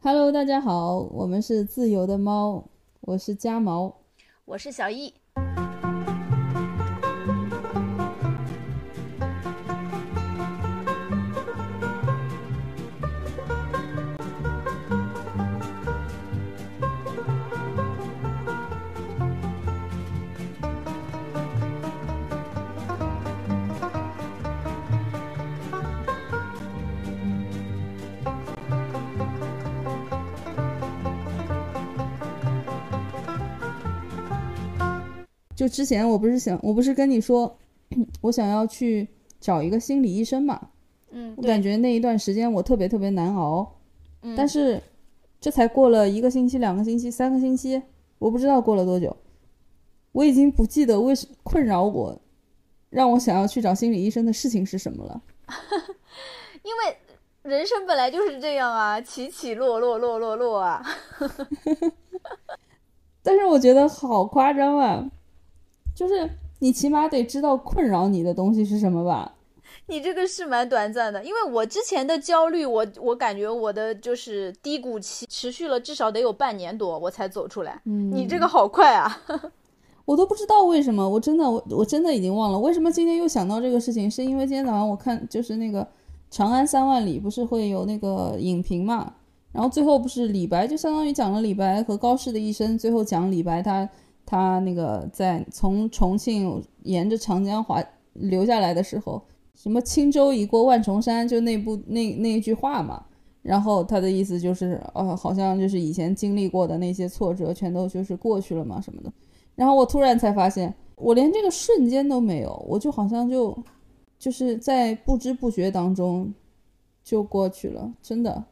Hello，大家好，我们是自由的猫，我是家毛，我是小易。就之前我不是想，我不是跟你说，我想要去找一个心理医生嘛？嗯，我感觉那一段时间我特别特别难熬。嗯，但是这才过了一个星期、两个星期、三个星期，我不知道过了多久，我已经不记得为什困扰我，让我想要去找心理医生的事情是什么了。因为人生本来就是这样啊，起起落落，落落落啊。但是我觉得好夸张啊！就是你起码得知道困扰你的东西是什么吧？你这个是蛮短暂的，因为我之前的焦虑，我我感觉我的就是低谷期持续了至少得有半年多，我才走出来。嗯，你这个好快啊！我都不知道为什么，我真的我我真的已经忘了为什么今天又想到这个事情，是因为今天早上我看就是那个《长安三万里》不是会有那个影评嘛，然后最后不是李白就相当于讲了李白和高适的一生，最后讲李白他。他那个在从重庆沿着长江滑流下来的时候，什么轻舟已过万重山，就那部那那一句话嘛。然后他的意思就是，呃，好像就是以前经历过的那些挫折，全都就是过去了嘛什么的。然后我突然才发现，我连这个瞬间都没有，我就好像就就是在不知不觉当中就过去了，真的。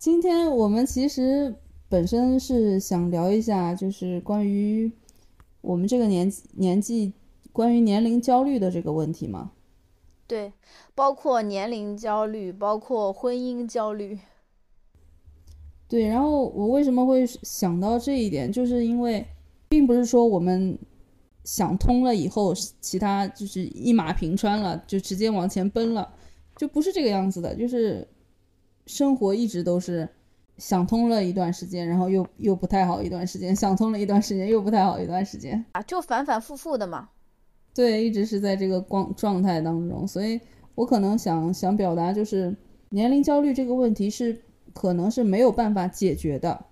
今天我们其实本身是想聊一下，就是关于。我们这个年年纪，关于年龄焦虑的这个问题吗？对，包括年龄焦虑，包括婚姻焦虑。对，然后我为什么会想到这一点，就是因为，并不是说我们想通了以后，其他就是一马平川了，就直接往前奔了，就不是这个样子的，就是生活一直都是。想通了一段时间，然后又又不太好一段时间，想通了一段时间，又不太好一段时间啊，就反反复复的嘛。对，一直是在这个光状态当中，所以我可能想想表达就是年龄焦虑这个问题是可能是没有办法解决的，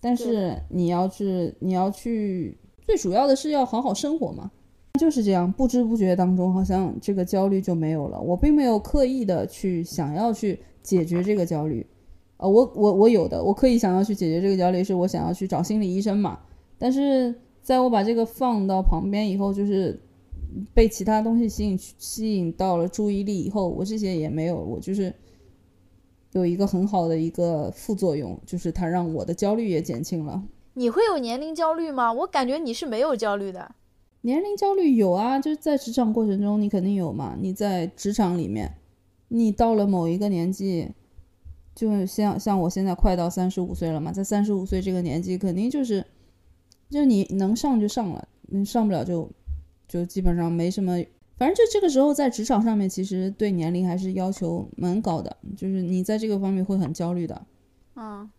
但是你要去你要去，最主要的是要好好生活嘛，就是这样，不知不觉当中好像这个焦虑就没有了，我并没有刻意的去想要去解决这个焦虑。呃，我我我有的，我可以想要去解决这个焦虑，是我想要去找心理医生嘛。但是在我把这个放到旁边以后，就是被其他东西吸引吸引到了注意力以后，我这些也没有，我就是有一个很好的一个副作用，就是它让我的焦虑也减轻了。你会有年龄焦虑吗？我感觉你是没有焦虑的。年龄焦虑有啊，就是在职场过程中你肯定有嘛。你在职场里面，你到了某一个年纪。就像像我现在快到三十五岁了嘛，在三十五岁这个年纪，肯定就是，就你能上就上了，你上不了就，就基本上没什么。反正就这个时候在职场上面，其实对年龄还是要求蛮高的，就是你在这个方面会很焦虑的。嗯，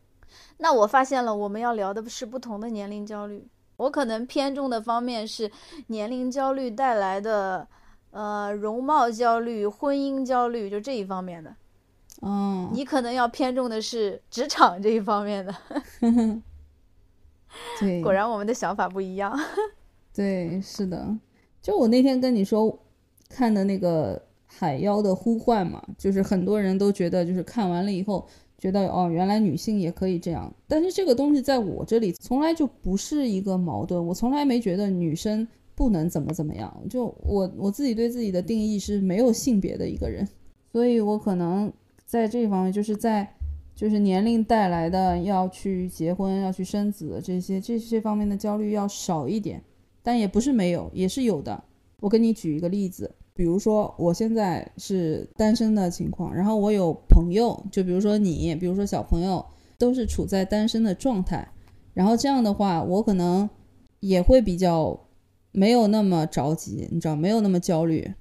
那我发现了，我们要聊的是不同的年龄焦虑。我可能偏重的方面是年龄焦虑带来的，呃，容貌焦虑、婚姻焦虑，就这一方面的。嗯，你可能要偏重的是职场这一方面的。对，果然我们的想法不一样。对，是的。就我那天跟你说看的那个《海妖的呼唤》嘛，就是很多人都觉得，就是看完了以后觉得哦，原来女性也可以这样。但是这个东西在我这里从来就不是一个矛盾，我从来没觉得女生不能怎么怎么样。就我我自己对自己的定义是没有性别的一个人，所以我可能。在这方面，就是在就是年龄带来的要去结婚、要去生子这些这些方面的焦虑要少一点，但也不是没有，也是有的。我给你举一个例子，比如说我现在是单身的情况，然后我有朋友，就比如说你，比如说小朋友，都是处在单身的状态，然后这样的话，我可能也会比较没有那么着急，你知道，没有那么焦虑。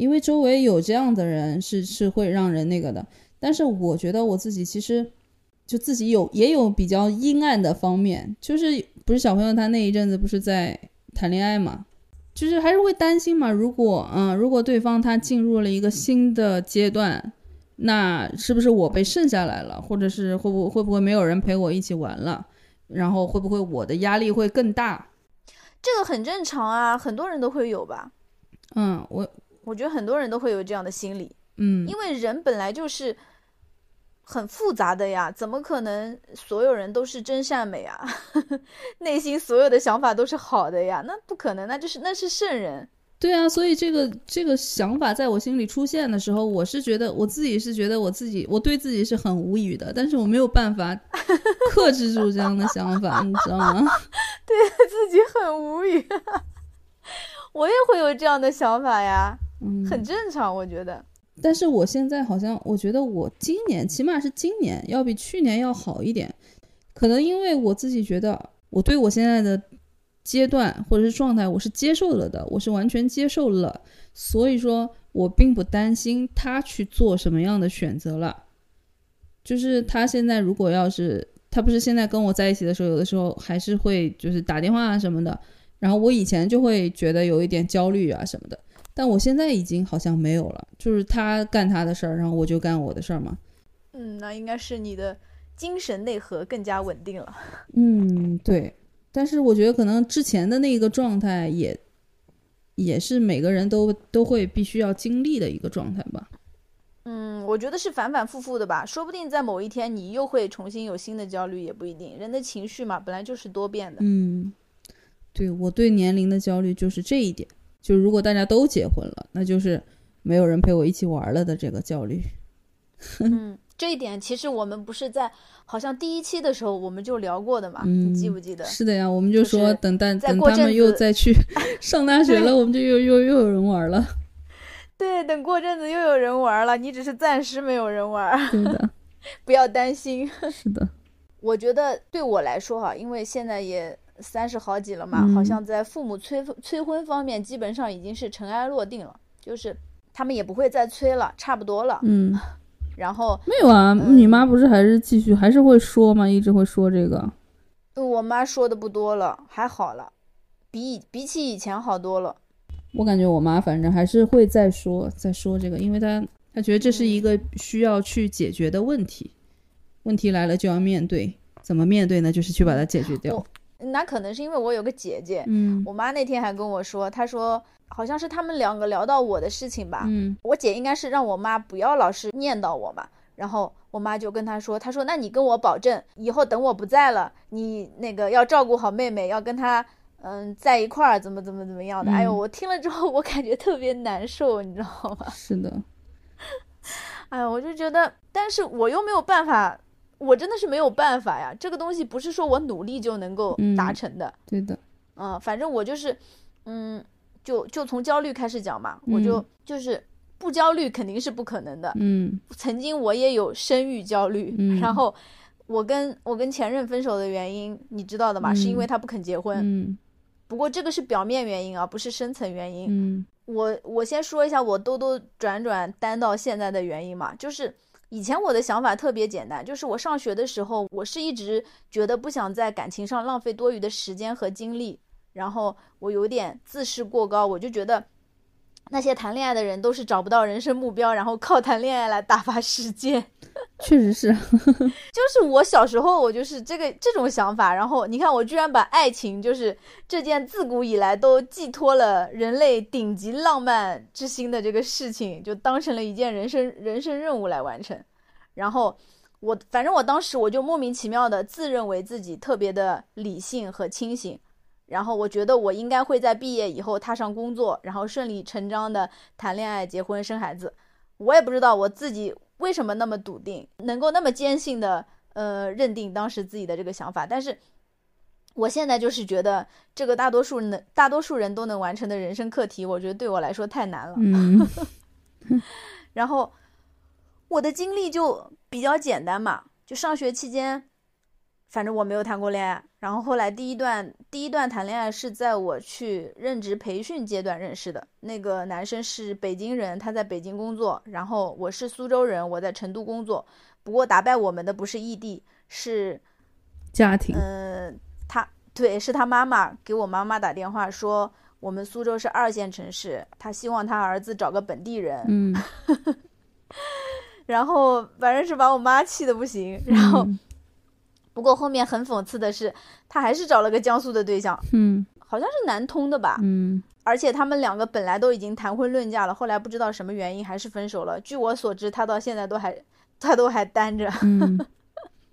因为周围有这样的人是是会让人那个的，但是我觉得我自己其实就自己有也有比较阴暗的方面，就是不是小朋友他那一阵子不是在谈恋爱嘛，就是还是会担心嘛。如果嗯，如果对方他进入了一个新的阶段，那是不是我被剩下来了，或者是会不会不会没有人陪我一起玩了，然后会不会我的压力会更大？这个很正常啊，很多人都会有吧。嗯，我我觉得很多人都会有这样的心理，嗯，因为人本来就是很复杂的呀，怎么可能所有人都是真善美啊？内心所有的想法都是好的呀？那不可能，那就是那是圣人。对啊，所以这个这个想法在我心里出现的时候，我是觉得我自己是觉得我自己我对自己是很无语的，但是我没有办法克制住这样的想法，你知道吗？对自己很无语，我也会有这样的想法呀，嗯，很正常，我觉得。但是我现在好像，我觉得我今年起码是今年要比去年要好一点，可能因为我自己觉得我对我现在的。阶段或者是状态，我是接受了的，我是完全接受了，所以说我并不担心他去做什么样的选择了。就是他现在如果要是他不是现在跟我在一起的时候，有的时候还是会就是打电话啊什么的，然后我以前就会觉得有一点焦虑啊什么的，但我现在已经好像没有了，就是他干他的事儿，然后我就干我的事儿嘛。嗯，那应该是你的精神内核更加稳定了。嗯，对。但是我觉得可能之前的那个状态也，也是每个人都都会必须要经历的一个状态吧。嗯，我觉得是反反复复的吧，说不定在某一天你又会重新有新的焦虑，也不一定。人的情绪嘛，本来就是多变的。嗯，对我对年龄的焦虑就是这一点，就如果大家都结婚了，那就是没有人陪我一起玩了的这个焦虑。嗯。这一点其实我们不是在好像第一期的时候我们就聊过的嘛？你记不记得？是的呀，我们就说等待等他们又再去 上大学了，我们就又又又有人玩了。对，等过阵子又有人玩了，你只是暂时没有人玩。对的，不要担心。是的，我觉得对我来说哈，因为现在也三十好几了嘛，好像在父母催催婚方面基本上已经是尘埃落定了，就是他们也不会再催了，差不多了。嗯。然后没有啊，你妈不是还是继续还是会说吗？一直会说这个。我妈说的不多了，还好了，比比起以前好多了。我感觉我妈反正还是会再说再说这个，因为她她觉得这是一个需要去解决的问题，问题来了就要面对，怎么面对呢？就是去把它解决掉。那可能是因为我有个姐姐，嗯，我妈那天还跟我说，她说。好像是他们两个聊到我的事情吧，嗯，我姐应该是让我妈不要老是念叨我嘛，然后我妈就跟她说，她说那你跟我保证，以后等我不在了，你那个要照顾好妹妹，要跟她嗯在一块儿，怎么怎么怎么样的。哎呦，我听了之后我感觉特别难受，你知道吗？是的，哎呀，我就觉得，但是我又没有办法，我真的是没有办法呀，这个东西不是说我努力就能够达成的。对的，嗯，反正我就是，嗯。就就从焦虑开始讲嘛，我就就是不焦虑肯定是不可能的。嗯，曾经我也有生育焦虑，然后我跟我跟前任分手的原因你知道的嘛，是因为他不肯结婚。嗯，不过这个是表面原因啊，不是深层原因。嗯，我我先说一下我兜兜转转单到现在的原因嘛，就是以前我的想法特别简单，就是我上学的时候，我是一直觉得不想在感情上浪费多余的时间和精力。然后我有点自视过高，我就觉得那些谈恋爱的人都是找不到人生目标，然后靠谈恋爱来打发时间。确实是，就是我小时候我就是这个这种想法。然后你看，我居然把爱情就是这件自古以来都寄托了人类顶级浪漫之心的这个事情，就当成了一件人生人生任务来完成。然后我反正我当时我就莫名其妙的自认为自己特别的理性和清醒。然后我觉得我应该会在毕业以后踏上工作，然后顺理成章的谈恋爱、结婚、生孩子。我也不知道我自己为什么那么笃定，能够那么坚信的呃认定当时自己的这个想法。但是我现在就是觉得这个大多数人大多数人都能完成的人生课题，我觉得对我来说太难了。嗯。然后我的经历就比较简单嘛，就上学期间。反正我没有谈过恋爱，然后后来第一段第一段谈恋爱是在我去任职培训阶段认识的。那个男生是北京人，他在北京工作，然后我是苏州人，我在成都工作。不过打败我们的不是异地，是家庭，嗯，他对，是他妈妈给我妈妈打电话说，我们苏州是二线城市，他希望他儿子找个本地人。嗯，然后反正是把我妈气的不行。然后，嗯不过后面很讽刺的是，他还是找了个江苏的对象，嗯好像是南通的吧。嗯而且他们两个本来都已经谈婚论嫁了，后来不知道什么原因还是分手了。据我所知，他到现在都还他都还单着。嗯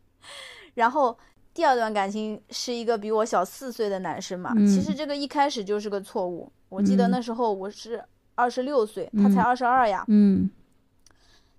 然后第二段感情是一个比我小四岁的男生嘛，嗯其实这个一开始就是个错误。我记得嗯那时候我是二十六岁，他才嗯二十二呀。嗯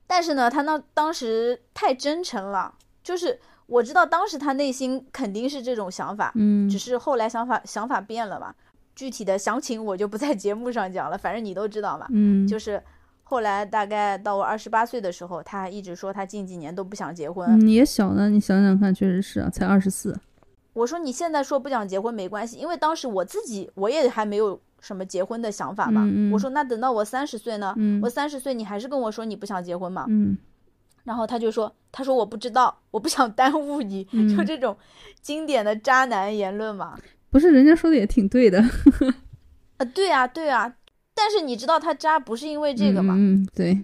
但是呢，他那当时太真诚了，就是我知道当时他内心肯定是这种想法，嗯只是后来想法想法变了嘛。具体的详情我就不在节目上讲了，反正你都知道嘛。嗯，就是后来大概到我二十八岁的时候，他还一直说他近几年都不想结婚。你也小呢，你想想看，确实是啊，才二十四，我说你现在说不想结婚没关系，因为当时我自己我也还没有什么结婚的想法嘛。嗯嗯我说那等到我三十岁呢？嗯我三十岁你还是跟我说你不想结婚嘛？嗯然后他就说，他说我不知道，我不想耽误你，嗯就这种经典的渣男言论嘛。不是，人家说的也挺对的，啊，对啊，对啊。但是你知道他渣不是因为这个嘛？嗯，嗯对，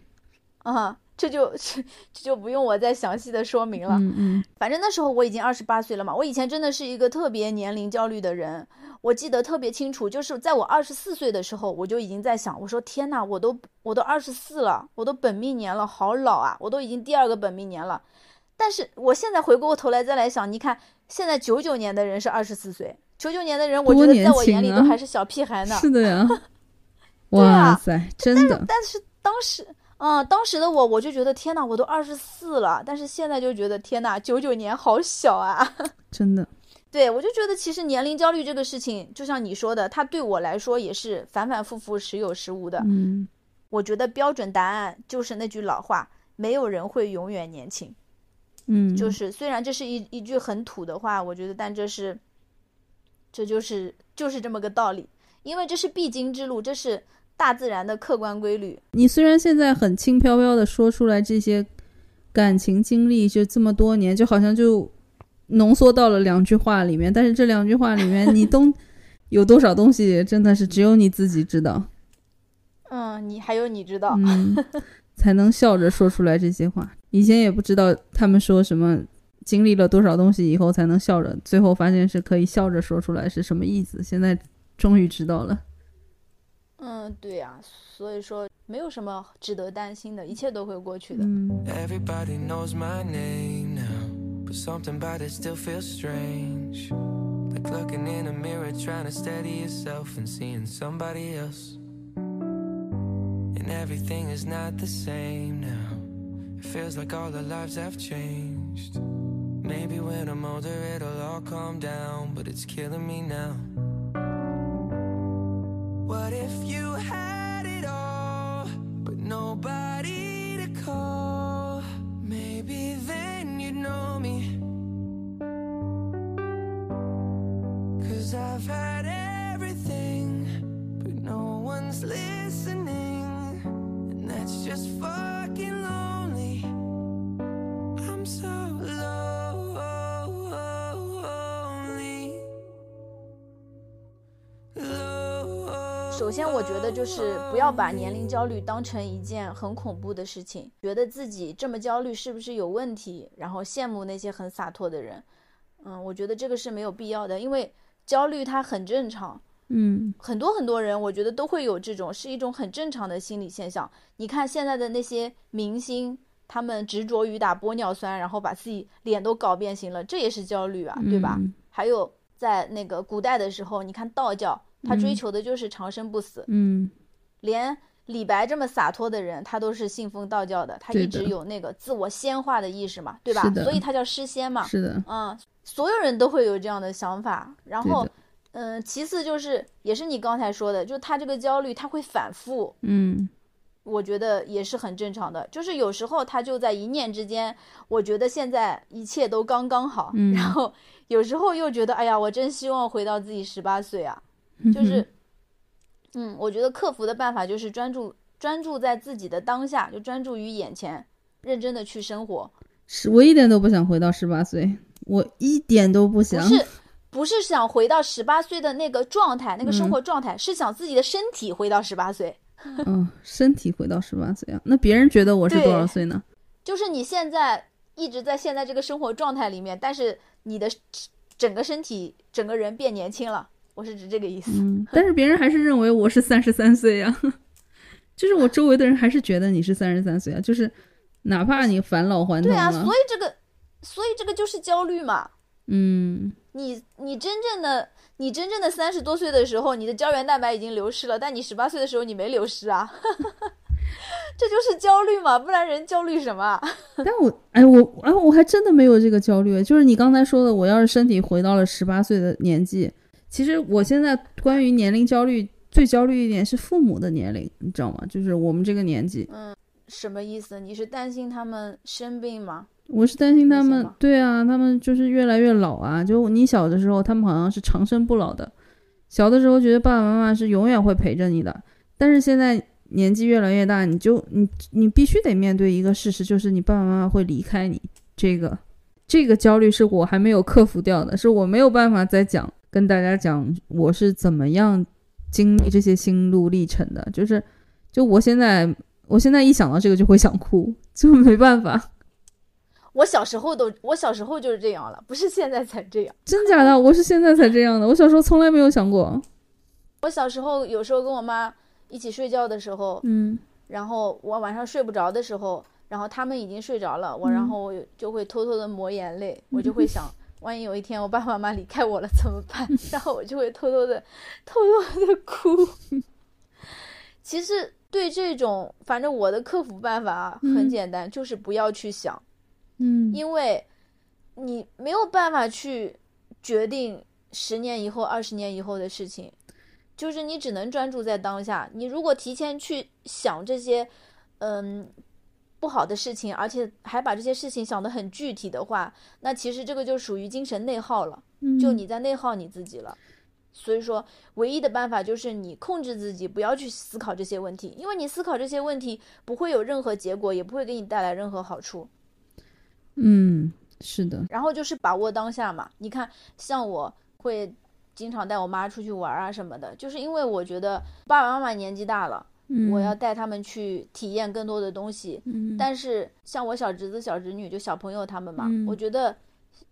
啊，这就 这这就不用我再详细的说明了。嗯嗯反正那时候我已经二十八岁了嘛，我以前真的是一个特别年龄焦虑的人，我记得特别清楚，就是在我二十四岁的时候，我就已经在想，我说天呐，我都我都二十四了，我都本命年了，好老啊，我都已经第二个本命年了。但是我现在回过头来再来想，你看现在九九年的人是二十四岁，九九年的人，我觉得在我眼里都还是小屁孩呢。是的呀，哇塞，真的，但是当时，嗯，当时的我，我就觉得天呐，我都二十四了，但是现在就觉得天呐，九九年好小啊。真的，对，我就觉得其实年龄焦虑这个事情，就像你说的，它对我来说也是反反复复、时有时无的。嗯我觉得标准答案就是那句老话：没有人会永远年轻。嗯，就是虽然这是一一句很土的话，我觉得，但这是，这就是就是这么个道理，因为这是必经之路，这是大自然的客观规律。你虽然现在很轻飘飘的说出来这些感情经历，就这么多年，就好像就浓缩到了两句话里面，但是这两句话里面，你都 有多少东西，真的是只有你自己知道，嗯，你还有你知道，嗯，才能笑着说出来这些话。以前也不知道他们说什么，经历了多少东西以后才能笑着，最后发现是可以笑着说出来是什么意思。现在终于知道了。嗯，对呀、所以说没有什么值得担心的，一切都会过去的。嗯 Everybody knows my name now, but something about it still feels strange. Like looking in a mirror, trying to steady yourself and seeing somebody else. And everything is not the same now. It feels like all our lives have changed. Maybe when I'm older, it'll all calm down, but it's killing me now. 得就是不要把年龄焦虑当成一件很恐怖的事情，觉得自己这么焦虑是不是有问题，然后羡慕那些很洒脱的人。嗯，我觉得这个是没有必要的，因为焦虑它很正常，嗯很多很多人我觉得都会有这种，是一种很正常的心理现象。你看现在的那些明星，他们执着于打玻尿酸，然后把自己脸都搞变形了，这也是焦虑啊，对吧？嗯还有在那个古代的时候，你看道教，他追求的就是长生不死，嗯连李白这么洒脱的人，他都是信奉道教的，他一直有那个自我仙化的意识嘛，对吧所以他叫诗仙嘛。是的，嗯，所有人都会有这样的想法。然后，嗯，其次就是，也是你刚才说的，就他这个焦虑，他会反复，嗯我觉得也是很正常的。就是有时候他就在一念之间，我觉得现在一切都刚刚好，嗯然后有时候又觉得，哎呀，我真希望回到自己十八岁啊。嗯就是，嗯，我觉得克服的办法就是专注专注在自己的当下，就专注于眼前，认真的去生活。是我一点都不想回到十八岁，我一点都不想不想。是不是想回到十八岁的那个状态，那个生嗯活状态，是想自己的身体回到十八岁。嗯，身体回到十八岁啊？那别人觉得我是多少岁呢？就是你现在一直在现在这个生活状态里面，但是你的整个身体、整个人变年轻了，我是指这个意思。嗯，但是别人还是认为我是三十三岁呀，就是我周围的人还是觉得你是三十三岁啊，就是哪怕你返老还童对啊，所以这个，所以这个就是焦虑嘛。嗯，你你真正的你真正的三十多岁的时候，你的胶原蛋白已经流失了，但你十八岁的时候你没流失啊，这就是焦虑嘛，不然人焦虑什么啊？但我哎我哎我还真的没有这个焦虑，就是你刚才说的，我要是身体回到了十八岁的年纪，其实我现在关于年龄焦虑最焦虑一点是父母的年龄，你知道吗？就是我们这个年纪，嗯什么意思？你是担心他们生病吗？我是担心他们对啊，他们就是越来越老啊。就你小的时候，他们好像是长生不老的，小的时候觉得爸爸妈妈是永远会陪着你的，但是现在年纪越来越大，你就你你必须得面对一个事实，就是你爸爸妈妈会离开你。这个这个焦虑是我还没有克服掉的，是我没有办法再讲跟大家讲我是怎么样经历这些心路历程的。就是就我现在我现在一想到这个就会想哭，就没办法。我小时候都，我小时候就是这样了，不是现在才这样。真假的？我是现在才这样的，我小时候从来没有想过。我小时候有时候跟我妈一起睡觉的时候，嗯然后我晚上睡不着的时候，然后他们已经睡着了，我然后我就会偷偷的抹眼泪，我就会想，万一有一天我爸爸妈妈离开我了怎么办？然后我就会偷偷的、偷偷的哭。其实对这种，反正我的克服办法啊很嗯简单，就是不要去想，嗯因为你没有办法去决定十年以后、二十年以后的事情，就是你只能专注在当下。你如果提前去想这些，嗯，不好的事情，而且还把这些事情想得很具体的话，那其实这个就属于精神内耗了，嗯就你在内耗你自己了。所以说，唯一的办法就是你控制自己，不要去思考这些问题，因为你思考这些问题不会有任何结果，也不会给你带来任何好处。嗯，是的，然后就是把握当下嘛。你看，像我会经常带我妈出去玩啊什么的，就是因为我觉得爸爸妈妈年纪大了，嗯我要带他们去体验更多的东西。嗯但是像我小侄子、小侄女，就小朋友他们嘛，嗯我觉得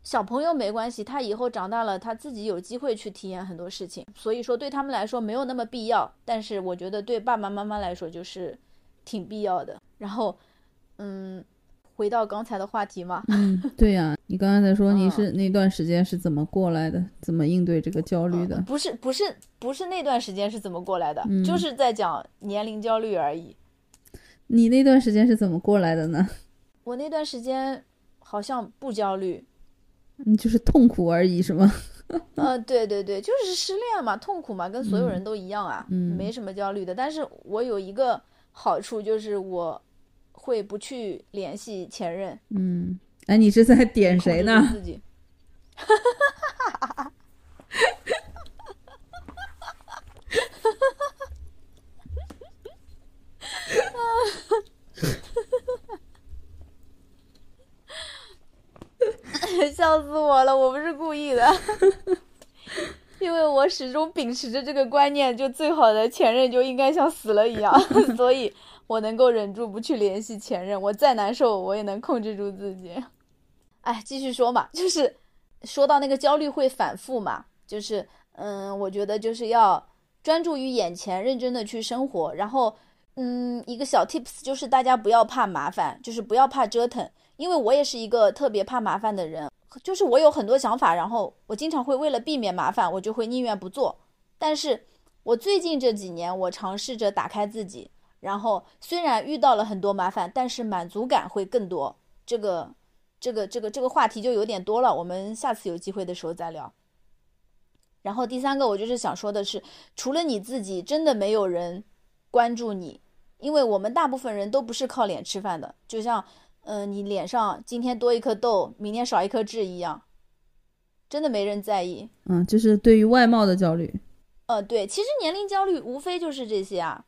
小朋友没关系，他以后长大了，他自己有机会去体验很多事情。所以说对他们来说没有那么必要，但是我觉得对爸爸妈妈来说就是挺必要的。然后，嗯，回到刚才的话题嘛，嗯，对呀、你刚才在说你嗯是那段时间是怎么过来的，怎么应对这个焦虑的？不是不是不是那段时间是怎么过来的，嗯就是在讲年龄焦虑而已。你那段时间是怎么过来的呢？我那段时间好像不焦虑，你就是痛苦而已，是吗？呃，对对对，就是失恋嘛，痛苦嘛，跟所有人都一样啊，嗯没什么焦虑的。但是我有一个好处，就是我会不去联系前任，嗯，哎，你是在点谁呢自己。笑死我了！我不是故意的，因为我始终秉持着这个观念，就最好的前任就应该像死了一样，所以我能够忍住不去联系前任。我再难受，我也能控制住自己。哎，继续说嘛，就是说到那个焦虑会反复嘛，就是嗯，我觉得就是要专注于眼前，认真的去生活。然后，嗯，一个小 tips 就是大家不要怕麻烦，就是不要怕折腾，因为我也是一个特别怕麻烦的人，就是我有很多想法，然后我经常会为了避免麻烦，我就会宁愿不做。但是我最近这几年，我尝试着打开自己，然后虽然遇到了很多麻烦，但是满足感会更多。这个。这个这个这个话题就有点多了，我们下次有机会的时候再聊。然后第三个，我就是想说的是，除了你自己，真的没有人关注你，因为我们大部分人都不是靠脸吃饭的，就像，嗯、呃，你脸上今天多一颗痘，明天少一颗痣一样，真的没人在意。嗯，就是对于外貌的焦虑。呃，对，其实年龄焦虑无非就是这些啊，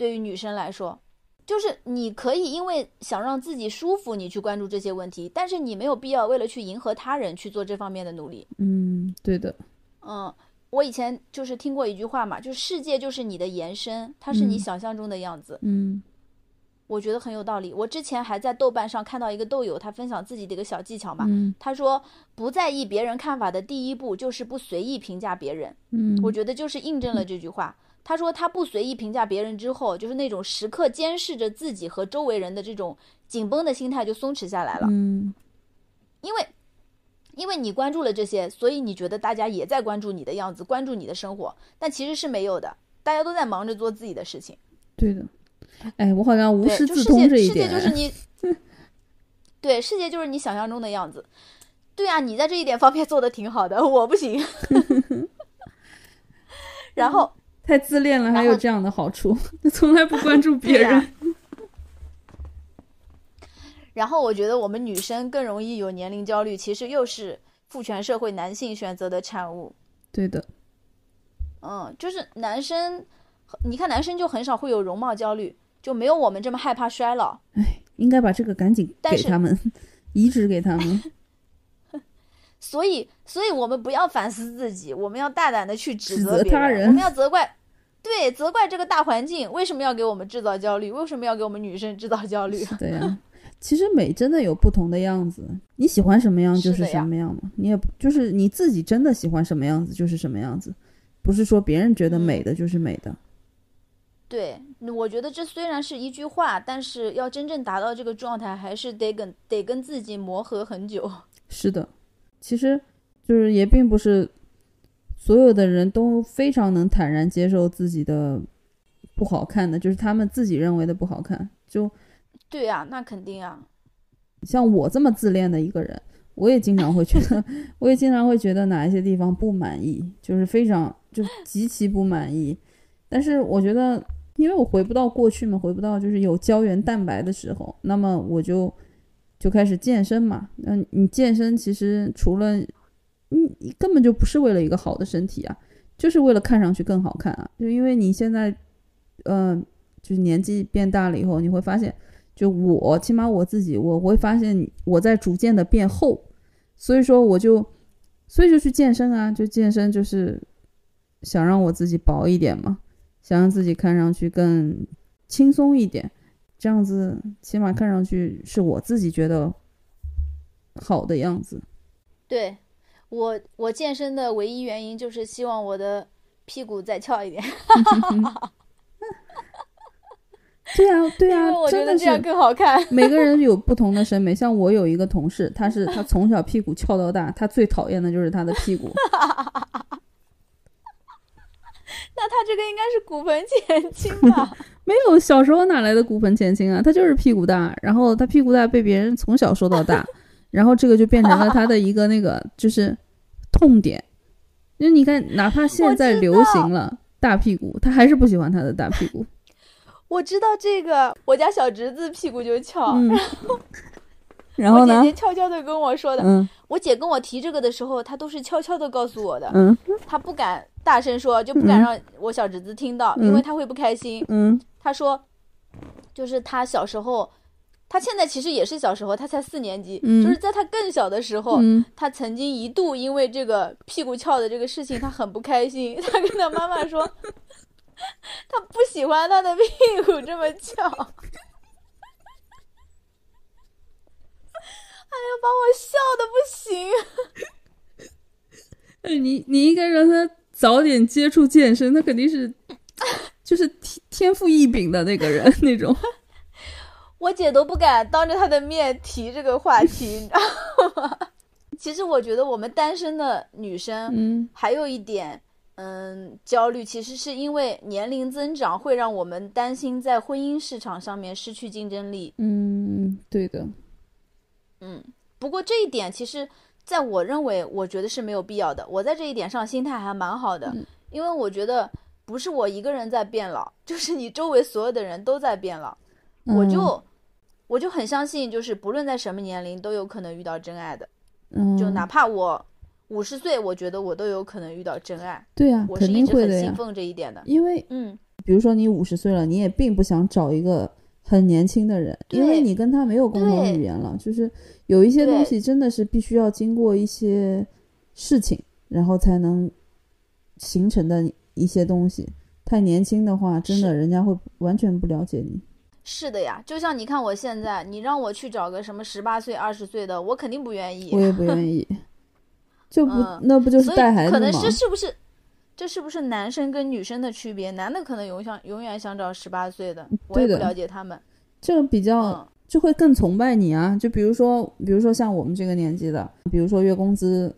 对于女生来说。就是你可以因为想让自己舒服，你去关注这些问题，但是你没有必要为了去迎合他人去做这方面的努力。嗯，对的，嗯，我以前就是听过一句话嘛，就是世界就是你的延伸，它是你嗯想象中的样子。嗯我觉得很有道理。我之前还在豆瓣上看到一个豆友，他分享自己的一个小技巧嘛，嗯他说不在意别人看法的第一步就是不随意评价别人。嗯，我觉得就是印证了这句话。他说他不随意评价别人之后，就是那种时刻监视着自己和周围人的这种紧绷的心态就松弛下来了。嗯因为，因为你关注了这些，所以你觉得大家也在关注你的样子，关注你的生活，但其实是没有的，大家都在忙着做自己的事情。对的。哎，我好像无对，师就世界，自通这一世界点。就是你，对，世界就是你想象中的样子。对啊，你在这一点方面做的挺好的，我不行。然后，太自恋了，还有这样的好处，从来不关注别人。然后我觉得我们女生更容易有年龄焦虑，其实又是父权社会男性选择的产物。对的，嗯，就是男生，你看男生就很少会有容貌焦虑，就没有我们这么害怕衰老。哎应该把这个赶紧给他们，移植给他们。所以，所以我们不要反思自己，我们要大胆的去指指责别人，责他人我们要责怪，对，责怪这个大环境为什么要给我们制造焦虑，为什么要给我们女生制造焦虑？对呀、其实美真的有不同的样子，你喜欢什么样就是什么样嘛。你也就是你自己真的喜欢什么样子就是什么样子，不是说别人觉得美嗯的就是美的。对，我觉得这虽然是一句话，但是要真正达到这个状态，还是得跟得跟自己磨合很久。是的，其实就是也并不是所有的人都非常能坦然接受自己的不好看的，就是他们自己认为的不好看。就对呀、那肯定啊。像我这么自恋的一个人，我也经常会觉得，我也经常会觉得哪一些地方不满意，就是非常就极其不满意。但是我觉得，因为我回不到过去嘛，回不到就是有胶原蛋白的时候，那么我就就开始健身嘛。那，你健身其实除了你你根本就不是为了一个好的身体啊，就是为了看上去更好看啊。就因为你现在，嗯、就是年纪变大了以后，你会发现。就我，起码我自己，我会发现我在逐渐的变厚，所以说我就，所以就去健身啊，就健身就是想让我自己薄一点嘛，想让自己看上去更轻松一点，这样子起码看上去是我自己觉得好的样子。对我，我健身的唯一原因就是希望我的屁股再翘一点，对啊，对因啊为，我觉真的是得这样更好看。每个人有不同的审美，像我有一个同事，他是他从小屁股翘到大，他最讨厌的就是他的屁股。那他这个应该是骨盆前倾吧？没有，小时候哪来的骨盆前倾啊？他就是屁股大，然后他屁股大被别人从小说到大，然后这个就变成了他的一个那个就是痛点。因为你看，哪怕现在流行了大屁股，他还是不喜欢他的大屁股。我知道这个，我家小侄子屁股就翘，嗯，然后呢我姐姐？悄悄的跟我说的。嗯我姐跟我提这个的时候，她都是悄悄的告诉我的，嗯她不敢大声说，就不敢嗯让我小侄子听到，嗯因为他会不开心。嗯她说，就是她小时候，她现在其实也是小时候，他才四年级，嗯就是在他更小的时候，嗯她曾经一度因为这个屁股翘的这个事情，他很不开心。他跟他妈妈说，他不喜欢他的屁股这么翘。哎呀，把我笑的不行。哎，你你应该让他早点接触健身，他肯定是就是天天赋异禀的那个人那种。我姐都不敢当着她的面提这个话题，你知道吗？其实我觉得我们单身的女生嗯还有一点，嗯，焦虑，其实是因为年龄增长会让我们担心在婚姻市场上面失去竞争力。嗯，对的。嗯，不过这一点其实在我认为，我觉得是没有必要的。我在这一点上心态还蛮好的，嗯因为我觉得不是我一个人在变老，就是你周围所有的人都在变老。我嗯就我就很相信，就是不论在什么年龄都有可能遇到真爱的。嗯，就哪怕我五十岁，我觉得我都有可能遇到真爱。对啊、我是肯一直很信。奉这一点的。因为嗯，比如说你五十岁了，你也并不想找一个很年轻的人，因为你跟他没有共同语言了，就是有一些东西真的是必须要经过一些事情，然后才能形成的一些东西。太年轻的话，真的人家会完全不了解你。是的呀，就像你看我现在，你让我去找个什么十八岁、二十岁的，我肯定不愿意。我也不愿意，就不、嗯那不就是带孩子吗？可能是是不是，这是不是男生跟女生的区别？男的可能永想永远想找十八岁的，我也不了解他们。就比较、嗯，就会更崇拜你啊。就比如说，比如说像我们这个年纪的，比如说月工资，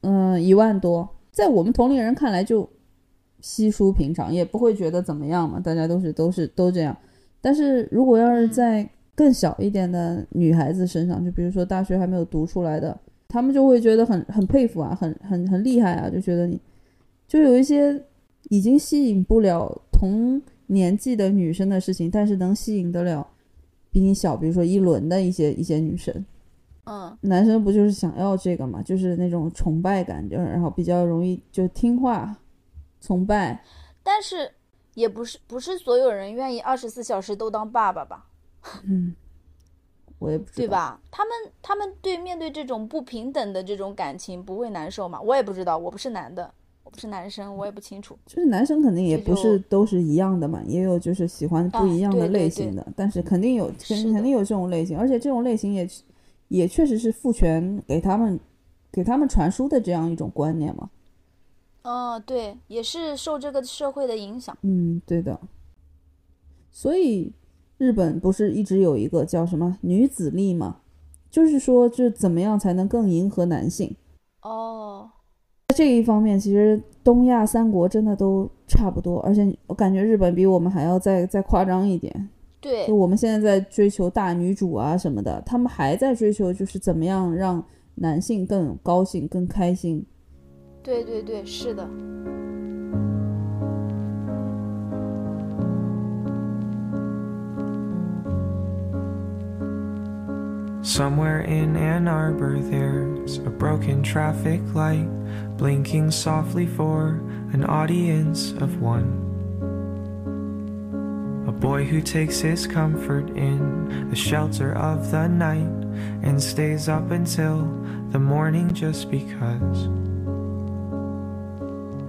嗯、一万多，在我们同龄人看来就稀疏平常，也不会觉得怎么样嘛，大家都是都是都这样。但是如果要是嗯在更小一点的女孩子身上，就比如说大学还没有读出来的，他们就会觉得很很佩服啊，很很很厉害啊，就觉得你就有一些已经吸引不了同年纪的女生的事情，但是能吸引得了比你小，比如说一轮的一些一些女生。嗯，男生不就是想要这个嘛，就是那种崇拜感，就然后比较容易就听话，崇拜。但是也不是不是所有人愿意二十四小时都当爸爸吧，嗯，我也不知道，对？吧？他们他们对面对这种不平等的这种感情不会难受吗？我也不知道，我不是男的，我不是男生，我也不清楚。就是男生肯定也不是都是一样的嘛，也有就是喜欢不一样的啊对对类型的，但是肯定有肯是肯定有这种类型，而且这种类型也也确实是父权给他们给他们传输的这样一种观念嘛。嗯，对，也是受这个社会的影响。嗯，对的。所以日本不是一直有一个叫什么女子力嘛，就是说这怎么样才能更迎合男性。哦，在这一方面，其实东亚三国真的都差不多，而且我感觉日本比我们还要再再夸张一点。对就，我们现在在追求大女主啊什么的，他们还在追求就是怎么样让男性更高兴、更开心。对对对，是的。 Somewhere in Ann Arbor, there's a broken traffic light blinking softly for an audience of one. A boy who takes his comfort in the shelter of the night and stays up until the morning just because.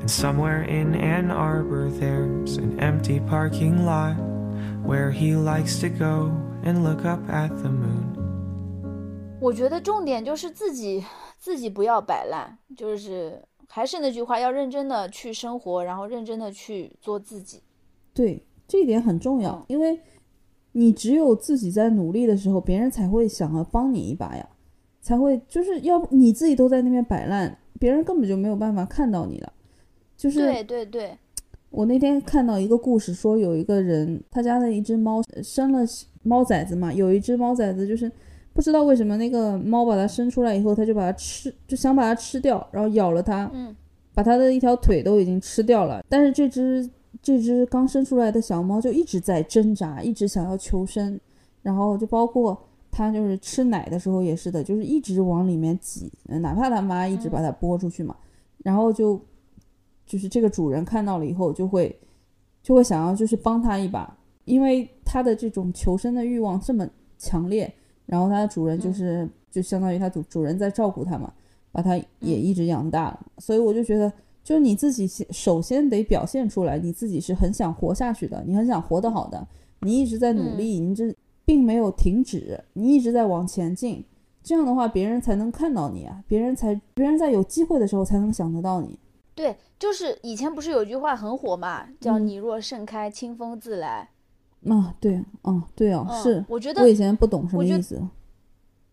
And somewhere in Ann Arbor, there's an empty parking lot where he likes to go and look up at the moon. 我觉得重点就是自己自己不要摆烂，就是还是那句话，要认真的去生活，然后认真的去做自己。对，这一点很重要嗯，因为你只有自己在努力的时候，别人才会想要帮你一把呀，才会就是要不你自己都在那边摆烂，别人根本就没有办法看到你了。就是对对对，我那天看到一个故事，说有一个人他家的一只猫呃生了猫崽子嘛，有一只猫崽子就是不知道为什么那个猫把它生出来以后，它就把它吃，就想把它吃掉，然后咬了它，嗯。把它的一条腿都已经吃掉了。但是这只这只刚生出来的小猫就一直在挣扎，一直想要求生，然后就包括它就是吃奶的时候也是的，就是一直往里面挤，呃哪怕它妈一直把它拨出去嘛，然后就就是这个主人看到了以后就会就会想要就是帮他一把，因为他的这种求生的欲望这么强烈，然后它的主人就是、就相当于它主主人在照顾它嘛，把它也一直养大了，所以我就觉得。就是你自己先首先得表现出来，你自己是很想活下去的，你很想活得好的，你一直在努力，你这并没有停止，你一直在往前进。这样的话，别人才能看到你啊，别人才别人在有机会的时候才能想得到你。对，就是以前不是有句话很火嘛，叫“嗯你若盛开，清风自来啊，对，啊，对哦，”。嗯，是我觉得我以前不懂什么意思。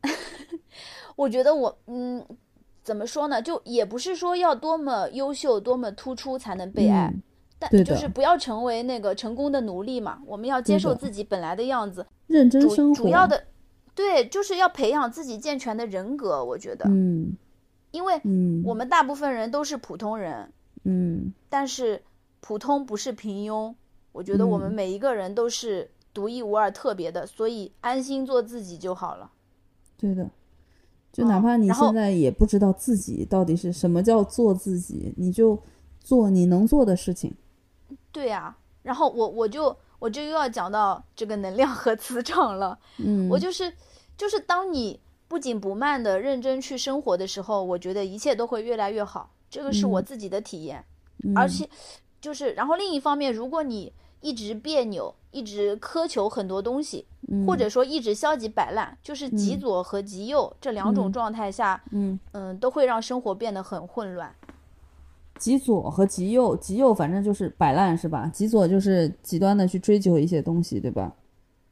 我觉得我嗯，怎么说呢？就也不是说要多么优秀、多么突出才能被爱，嗯但就是不要成为那个成功的奴隶嘛。我们要接受自己本来的样子，认真主生活，主要的，对，就是要培养自己健全的人格。我觉得，嗯因为嗯，我们大部分人都是普通人，嗯但是普通不是平庸。我觉得我们嗯每一个人都是独一无二、特别的，所以安心做自己就好了。对的。就嗯哪怕你现在也不知道自己到底是什么叫做自己，你就做你能做的事情。对呀、然后我我就我就又要讲到这个能量和磁场了。嗯，我就是就是当你不紧不慢的认真去生活的时候，我觉得一切都会越来越好。这个是我自己的体验，嗯而且就是然后另一方面，如果你一直别扭，一直苛求很多东西，嗯或者说一直消极摆烂，就是极左和极右这两种状态下，嗯嗯，都会让生活变得很混乱。极左和极右，极右反正就是摆烂是吧？极左就是极端的去追求一些东西，对吧？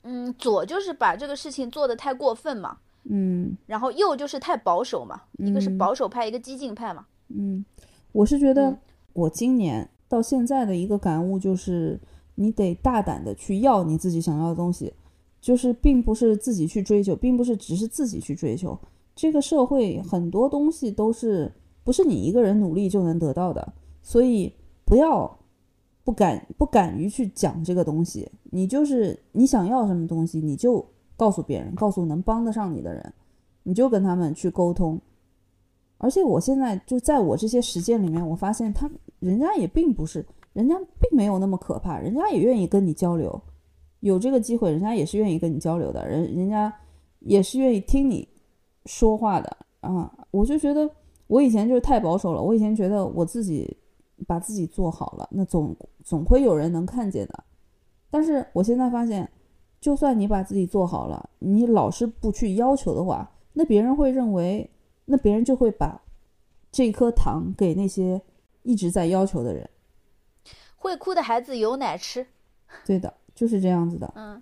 嗯，左就是把这个事情做得太过分嘛，嗯然后又就是太保守嘛，一个是嗯保守派，一个激进派嘛。嗯，我是觉得嗯我今年到现在的一个感悟就是，你得大胆的去要你自己想要的东西，就是并不是自己去追求，并不是只是自己去追求。这个社会很多东西都是不是你一个人努力就能得到的，所以不要不敢不敢于去讲这个东西。你就是你想要什么东西，你就告诉别人，告诉能帮得上你的人，你就跟他们去沟通。而且我现在就在我这些实践里面，我发现他人家也并不是，人家并没有那么可怕，人家也愿意跟你交流，有这个机会，人家也是愿意跟你交流的，人人家也是愿意听你说话的啊。我就觉得我以前就是太保守了，我以前觉得我自己把自己做好了，那总总会有人能看见的。但是我现在发现，就算你把自己做好了，你老是不去要求的话，那别人会认为。那别人就会把这颗糖给那些一直在要求的人。会哭的孩子有奶吃。对的，就是这样子的。嗯，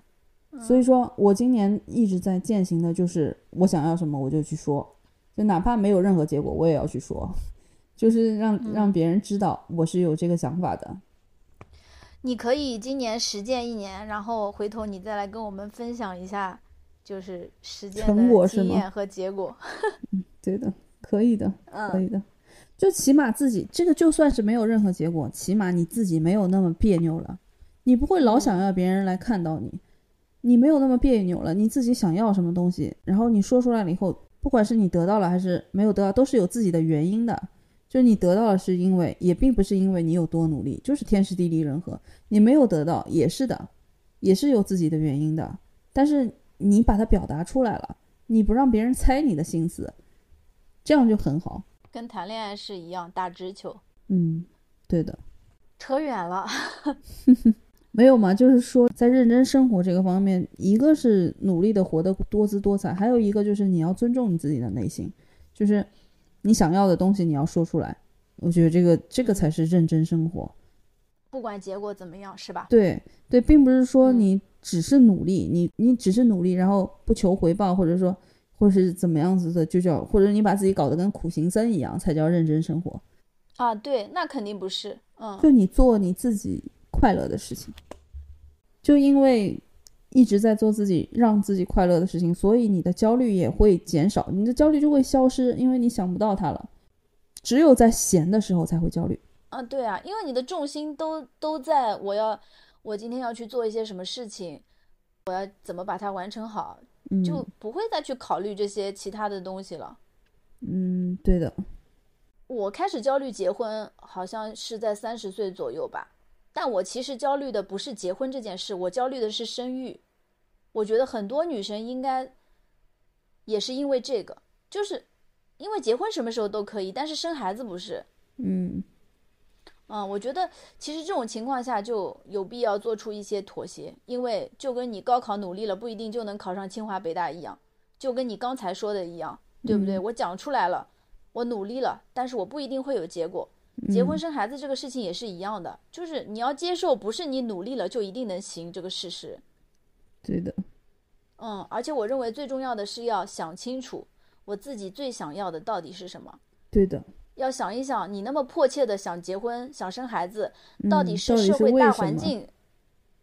所以说我今年一直在践行的就是，我想要什么我就去说，就哪怕没有任何结果，我也要去说，就是让让别人知道我是有这个想法的。你可以今年实践一年，然后回头你再来跟我们分享一下，就是实践的经验和结果。对的，可以的，可嗯，以的。就起码自己这个就算是没有任何结果，起码你自己没有那么别扭了，你不会老想要别人来看到你，你没有那么别扭了，你自己想要什么东西，然后你说出来了以后，不管是你得到了还是没有得到，都是有自己的原因的。就你得到了是因为，也并不是因为你有多努力，就是天时地利人和。你没有得到也是的，也是有自己的原因的。但是你把它表达出来了，你不让别人猜你的心思，这样就很好。跟谈恋爱是一样，打直球。嗯，对的，扯远了。没有嘛，就是说在认真生活这个方面，一个是努力的活得多姿多彩，还有一个就是你要尊重你自己的内心，就是你想要的东西你要说出来。我觉得这个这个才是认真生活。不管结果怎么样，是吧？对对，并不是说嗯你只是努力，你你只是努力，然后不求回报，或者说或是怎么样子的，就叫或者你把自己搞得跟苦行僧一样，才叫认真生活。啊，对，那肯定不是。嗯，就你做你自己快乐的事情，就因为一直在做自己让自己快乐的事情，所以你的焦虑也会减少，你的焦虑就会消失，因为你想不到它了。只有在闲的时候才会焦虑。啊，对啊，因为你的重心都都在我要，我今天要去做一些什么事情，我要怎么把它完成好，嗯，就不会再去考虑这些其他的东西了。嗯，对的，我开始焦虑结婚，好像是在三十岁左右吧。但我其实焦虑的不是结婚这件事，我焦虑的是生育。我觉得很多女生应该也是因为这个，就是因为结婚什么时候都可以，但是生孩子不是。嗯嗯，我觉得其实这种情况下就有必要做出一些妥协，因为就跟你高考努力了不一定就能考上清华北大一样，就跟你刚才说的一样，对不对？我讲出来了，我努力了，但是我不一定会有结果。结婚生孩子这个事情也是一样的，就是你要接受不是你努力了就一定能行这个事实。对的，嗯，而且我认为最重要的是要想清楚我自己最想要的到底是什么。对的，要想一想，你那么迫切的想结婚、想生孩子，到底嗯是社会大环境，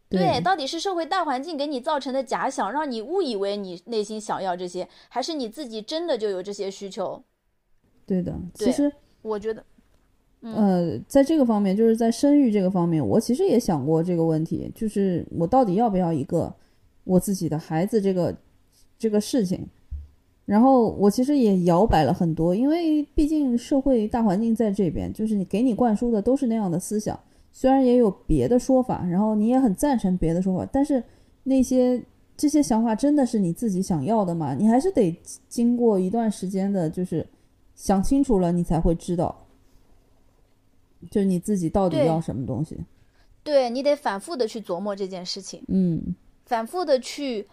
对到底是社会大环境给你造成的假想，让你误以为你内心想要这些，还是你自己真的就有这些需求？对的。其实我觉得，呃，在这个方面，就是在生育这个方面，我其实也想过这个问题，就是我到底要不要一个我自己的孩子这个这个事情。然后我其实也摇摆了很多，因为毕竟社会大环境在这边，就是你给你灌输的都是那样的思想，虽然也有别的说法，然后你也很赞成别的说法，但是那些这些想法真的是你自己想要的吗？你还是得经过一段时间的，就是想清楚了，你才会知道，就是你自己到底要什么东西。对你得反复的去琢磨这件事情，嗯，反复的去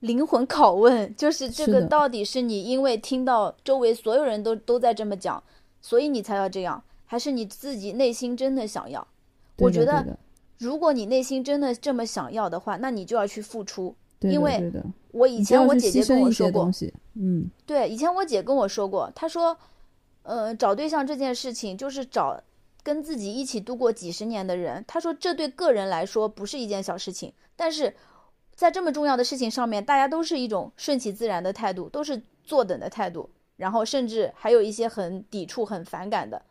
灵魂拷问，就是这个到底是你因为听到周围所有人都都在这么讲，所以你才要这样，还是你自己内心真的想要？我觉得如果你内心真的这么想要的话，那你就要去付出。因为，我以前我姐姐跟我说过。嗯，对，以前我姐跟我说过，她说，呃，找对象这件事情就是找跟自己一起度过几十年的人。她说这对个人来说不是一件小事情，但是在这么重要的事情上面，大家都是一种顺其自然的态度，都是坐等的态度，然后甚至还有一些很抵触、很反感的。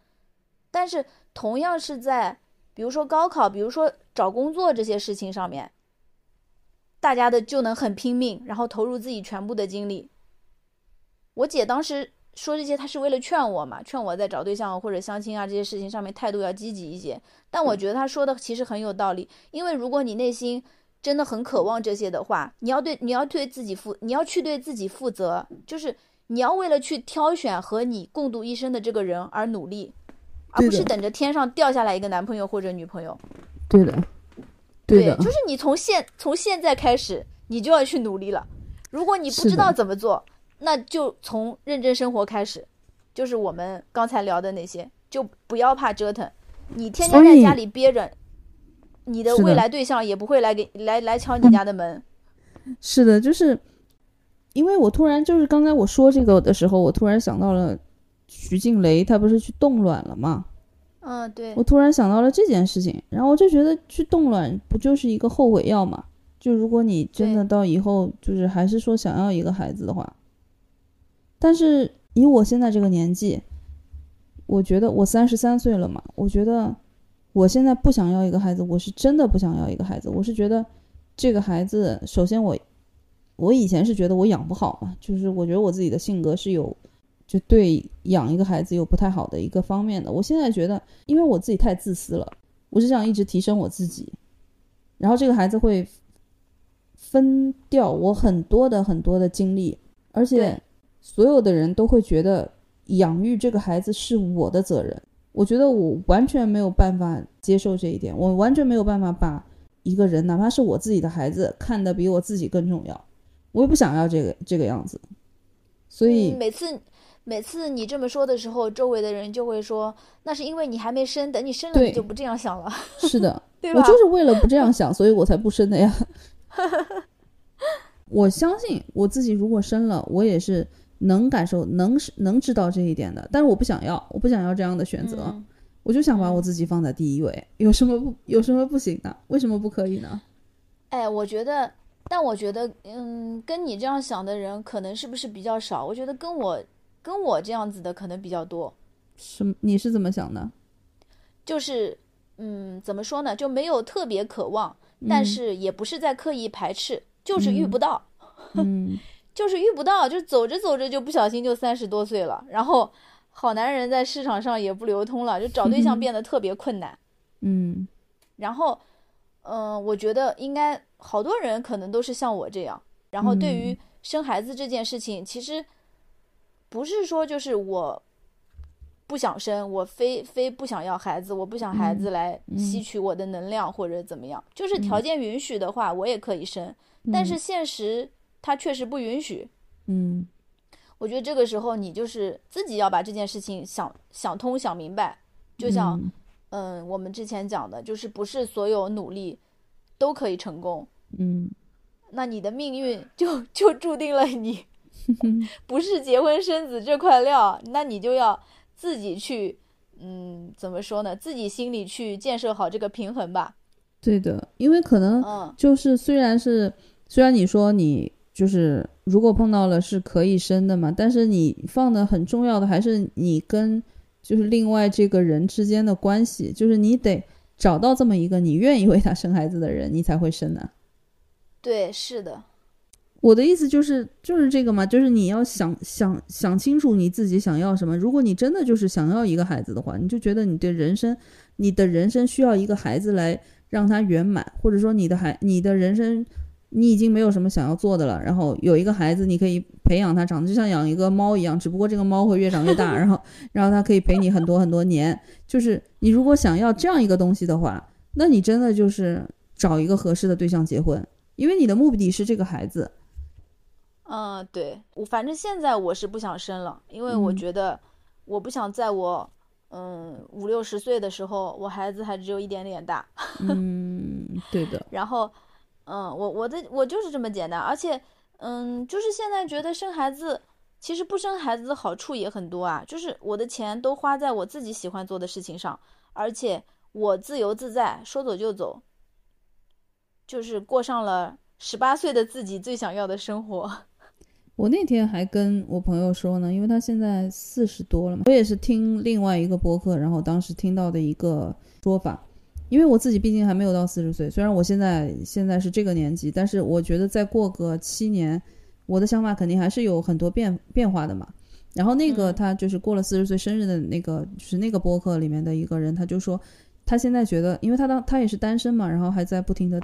但是同样是在比如说高考，比如说找工作这些事情上面，大家的就能很拼命，然后投入自己全部的精力。我姐当时说这些，她是为了劝我嘛，劝我在找对象或者相亲啊这些事情上面态度要积极一些。但我觉得她说的其实很有道理，因为如果你内心真的很渴望这些的话，你要对你要对自己负，你要去对自己负责，就是你要为了去挑选和你共度一生的这个人而努力，而不是等着天上掉下来一个男朋友或者女朋友。对的，对的，就是你从现从现在开始，你就要去努力了。如果你不知道怎么做，那就从认真生活开始，就是我们刚才聊的那些，就不要怕折腾。你天天在家里憋着，你的未来对象也不会来给来来敲你家的门。是的，就是因为我突然就是刚才我说这个的时候，我突然想到了徐静蕾，她不是去冻卵了吗？嗯，对我突然想到了这件事情，然后我就觉得去冻卵不就是一个后悔药嘛？就如果你真的到以后就是还是说想要一个孩子的话，但是以我现在这个年纪，我觉得我三十三岁了嘛，我觉得我现在不想要一个孩子，我是真的不想要一个孩子，我是觉得这个孩子，首先我我以前是觉得我养不好嘛，就是我觉得我自己的性格是有就对养一个孩子有不太好的一个方面的。我现在觉得，因为我自己太自私了，我是想一直提升我自己，然后这个孩子会分掉我很多的很多的精力，而且所有的人都会觉得养育这个孩子是我的责任。我觉得我完全没有办法接受这一点，我完全没有办法把一个人，哪怕是我自己的孩子，看得比我自己更重要。我也不想要这个这个样子，所以嗯，每次每次你这么说的时候，周围的人就会说，那是因为你还没生，等你生了你就不这样想了，是的，对吧？我就是为了不这样 想，所以我才不生的呀。我相信我自己，如果生了，我也是能感受、能能知道这一点的。但是我不想要，我不想要这样的选择，嗯我就想把嗯我自己放在第一位。有什么不有什么不行的？为什么不可以呢？哎，我觉得，但我觉得，嗯，跟你这样想的人可能是不是比较少？我觉得跟我跟我这样子的可能比较多。什么？你是怎么想的？就是，嗯，怎么说呢？就没有特别渴望，但嗯是也不是在刻意排斥，就是遇嗯不到，嗯，就是遇不到，就走着走着就不小心就三十多岁了，然后好男人在市场上也不流通了，就找对象变得特别困难。嗯然后，嗯、我觉得应该好多人可能都是像我这样。然后对于嗯生孩子这件事情，其实不是说就是我不想生，我非非不想要孩子，我不想孩子来嗯吸取我的能量或者怎么样。就是条件允许的话，我也可以生，但是现实它确实不允许。嗯我觉得这个时候你就是自己要把这件事情想想通、想明白。就像嗯嗯，我们之前讲的，就是不是所有努力都可以成功。嗯那你的命运就就注定了你 不是结婚生子这块料，那你就要自己去，嗯，怎么说呢？自己心里去建设好这个平衡吧。对的，因为可能嗯，就是虽然是虽然你说你就是如果碰到了是可以生的嘛，但是你放的很重要的还是你跟就是另外这个人之间的关系，就是你得找到这么一个你愿意为他生孩子的人，你才会生的。对，是的，我的意思就是就是这个嘛，就是你要想想想清楚你自己想要什么。如果你真的就是想要一个孩子的话，你就觉得你的人生，你的人生需要一个孩子来让他圆满，或者说你的孩，你的人生你已经没有什么想要做的了，然后有一个孩子，你可以培养他长得就像养一个猫一样，只不过这个猫会越长越大，然后然后它可以陪你很多很多年。就是你如果想要这样一个东西的话，那你真的就是找一个合适的对象结婚，因为你的目的是这个孩子。嗯，对我反正现在我是不想生了，因为我嗯觉得我不想在我嗯五六十岁的时候，我孩子还只有一点点大。嗯，对的，然后，嗯，我我的我就是这么简单，而且，嗯，就是现在觉得生孩子，其实不生孩子的好处也很多啊，就是我的钱都花在我自己喜欢做的事情上，而且我自由自在，说走就走，就是过上了十八岁的自己最想要的生活。我那天还跟我朋友说呢，因为他现在四十多了嘛，我也是听另外一个博客，然后当时听到的一个说法，因为我自己毕竟还没有到四十岁，虽然我现在现在是这个年纪，但是我觉得再过个七年，我的想法肯定还是有很多变变化的嘛。然后那个嗯他就是过了四十岁生日的那个，就是那个播客里面的一个人，他就说他现在觉得，因为他当他也是单身嘛，然后还在不停的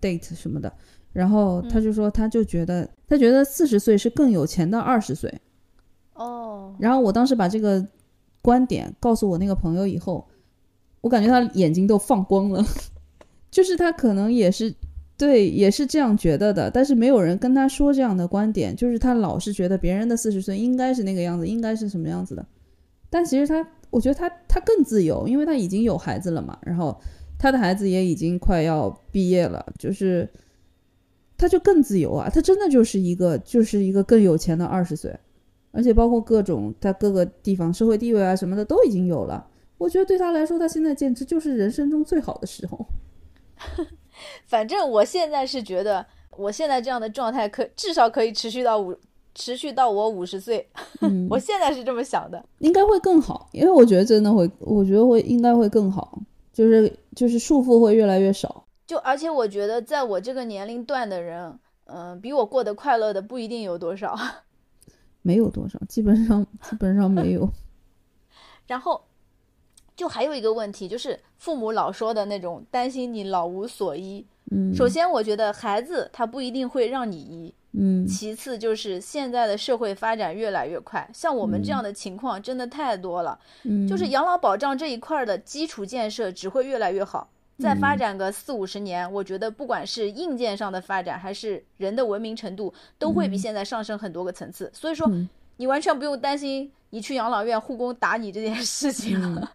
date 什么的，然后他就说他就觉得他觉得四十岁是更有钱的二十岁。哦，然后我当时把这个观点告诉我那个朋友以后，我感觉他眼睛都放光了，就是他可能也是对，也是这样觉得的，但是没有人跟他说这样的观点，就是他老是觉得别人的四十岁应该是那个样子，应该是什么样子的，但其实他，我觉得他他更自由，因为他已经有孩子了嘛，然后他的孩子也已经快要毕业了，就是。他就更自由啊，他真的就是一个就是一个更有钱的二十岁，而且包括各种他各个地方社会地位啊什么的都已经有了。我觉得对他来说，他现在简直就是人生中最好的时候。反正我现在是觉得，我现在这样的状态可至少可以持续到五，持续到我五十岁。嗯，我现在是这么想的。应该会更好，因为我觉得真的会，我觉得会应该会更好，就是就是束缚会越来越少。就而且我觉得，在我这个年龄段的人，嗯、比我过得快乐的不一定有多少。没有多少，基本上基本上没有。然后，就还有一个问题，就是父母老说的那种担心你老无所依。嗯，首先，我觉得孩子他不一定会让你依。嗯其次就是现在的社会发展越来越快，像我们这样的情况真的太多了。嗯，就是养老保障这一块儿的基础建设只会越来越好。再发展个四五十年，我觉得不管是硬件上的发展，还是人的文明程度，都会比现在上升很多个层次。所以说，嗯你完全不用担心你去养老院护工打你这件事情了。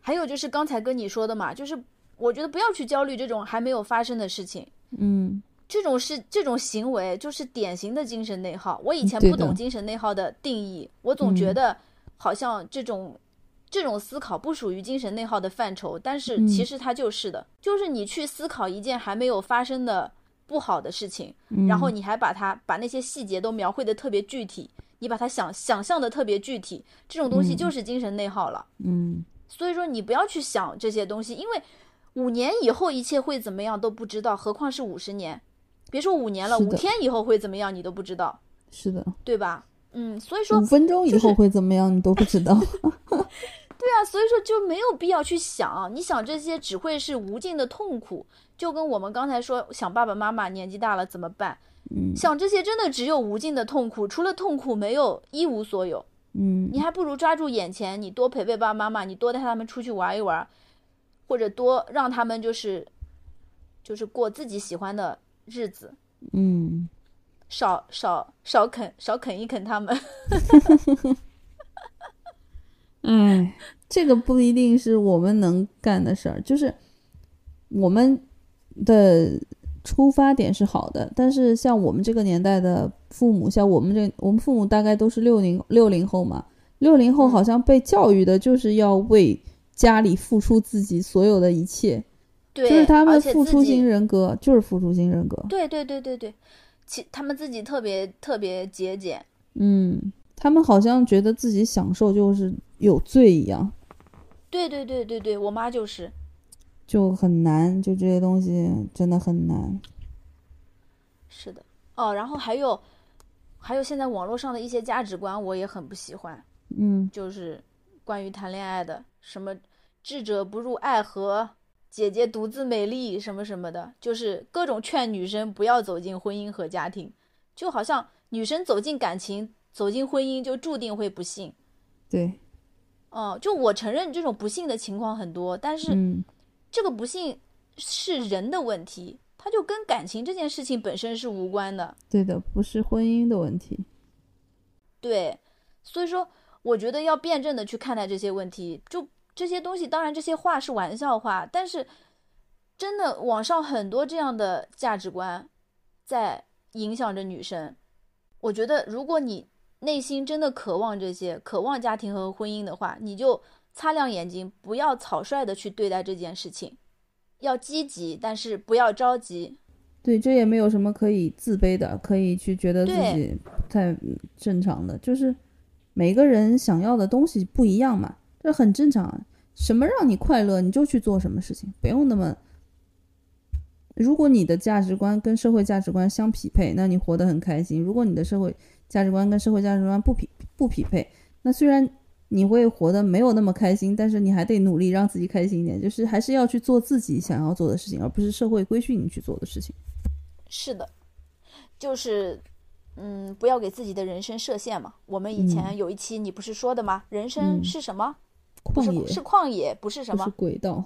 还有就是刚才跟你说的嘛，就是我觉得不要去焦虑这种还没有发生的事情。嗯这种是这种行为就是典型的精神内耗。我以前不懂精神内耗的定义，我总觉嗯得好像这种、这种思考不属于精神内耗的范畴，但是嗯其实它就是的，就是你去思考一件还没有发生的不好的事情，嗯，然后你还把它把那些细节都描绘的特别具体，你把它想想象的特别具体，这种东西嗯就是精神内耗了。嗯所以说你不要去想这些东西，因为五年以后一切会怎么样都不知道，何况是五十年。别说五年了，五天以后会怎么样你都不知道，是的，对吧？嗯，所以说五分钟以后会怎么样你都不知道。对啊，所以说就没有必要去想，你想这些只会是无尽的痛苦。就跟我们刚才说，想爸爸妈妈年纪大了怎么办？嗯想这些真的只有无尽的痛苦，除了痛苦没有一无所有。嗯。你还不如抓住眼前，你多陪陪爸爸妈妈，你多带他们出去玩一玩，或者多让他们就是就是过自己喜欢的日子，嗯，少少少啃少啃一啃他们。哎，这个不一定是我们能干的事儿，就是我们的出发点是好的，但是像我们这个年代的父母，像我们这我们父母大概都是六零六零后嘛，六零后好像被教育的就是要为家里付出自己所有的一切，对，就是他们付出型人格就是付出型人格，对对对对对，其他们自己特别特别节俭。嗯，他们好像觉得自己享受就是有罪一样。对对对对对，我妈就是。就很难，就这些东西真的很难。是的，哦，然后还有，还有现在网络上的一些价值观，我也很不喜欢，嗯。就是关于谈恋爱的，什么智者不入爱河，姐姐独自美丽，什么什么的，就是各种劝女生不要走进婚姻和家庭，就好像女生走进感情、走进婚姻就注定会不幸。对，哦，就我承认这种不幸的情况很多，但是嗯这个不幸是人的问题，它就跟感情这件事情本身是无关的。对的，不是婚姻的问题。对，所以说我觉得要辩证的去看待这些问题。就这些东西，当然这些话是玩笑话，但是真的网上很多这样的价值观在影响着女生。我觉得如果你内心真的渴望这些，渴望家庭和婚姻的话，你就擦亮眼睛，不要草率的去对待这件事情，要积极，但是不要着急。对，这也没有什么可以自卑的，可以去觉得自己不太嗯正常的，就是每个人想要的东西不一样嘛，这很正常啊。什么让你快乐，你就去做什么事情，不用那么。如果你的价值观跟社会价值观相匹配，那你活得很开心；如果你的社会价值观跟社会价值观不匹不匹配，那虽然你会活得没有那么开心，但是你还得努力让自己开心一点，就是还是要去做自己想要做的事情，而不是社会规训你去做的事情。是的，就是，嗯，不要给自己的人生设限嘛。我们以前有一期你不是说的吗？人生嗯是什么？旷野是旷野，不是什么轨道。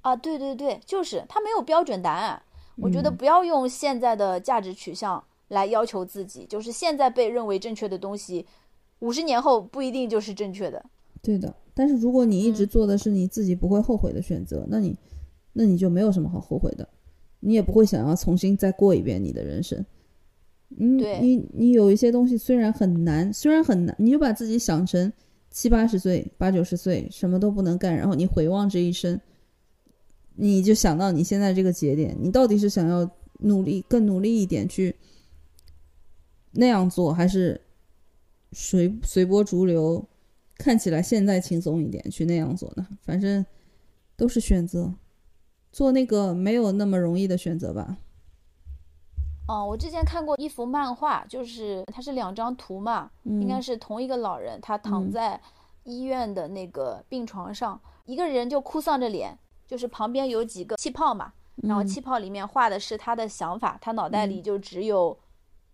啊？对对对，就是它没有标准答案。我觉得嗯不要用现在的价值取向来要求自己，就是现在被认为正确的东西，五十年后不一定就是正确的。对的，但是如果你一直嗯做的是你自己不会后悔的选择，那你，那你就没有什么好后悔的，你也不会想要重新再过一遍你的人生。你对你你有一些东西虽然很难，虽然很难，你就把自己想成七八十岁、八九十岁什么都不能干，然后你回望这一生，你就想到你现在这个节点，你到底是想要努力更努力一点去那样做，还是随随波逐流？看起来现在轻松一点去那样做呢？反正都是选择，做那个没有那么容易的选择吧。哦，我之前看过一幅漫画，就是它是两张图嘛，应该嗯是同一个老人，他躺嗯在医院的那个病床上，一个人就哭丧着脸，就是旁边有几个气泡嘛，然后嗯气泡里面画的是他的想法，他脑袋里就只有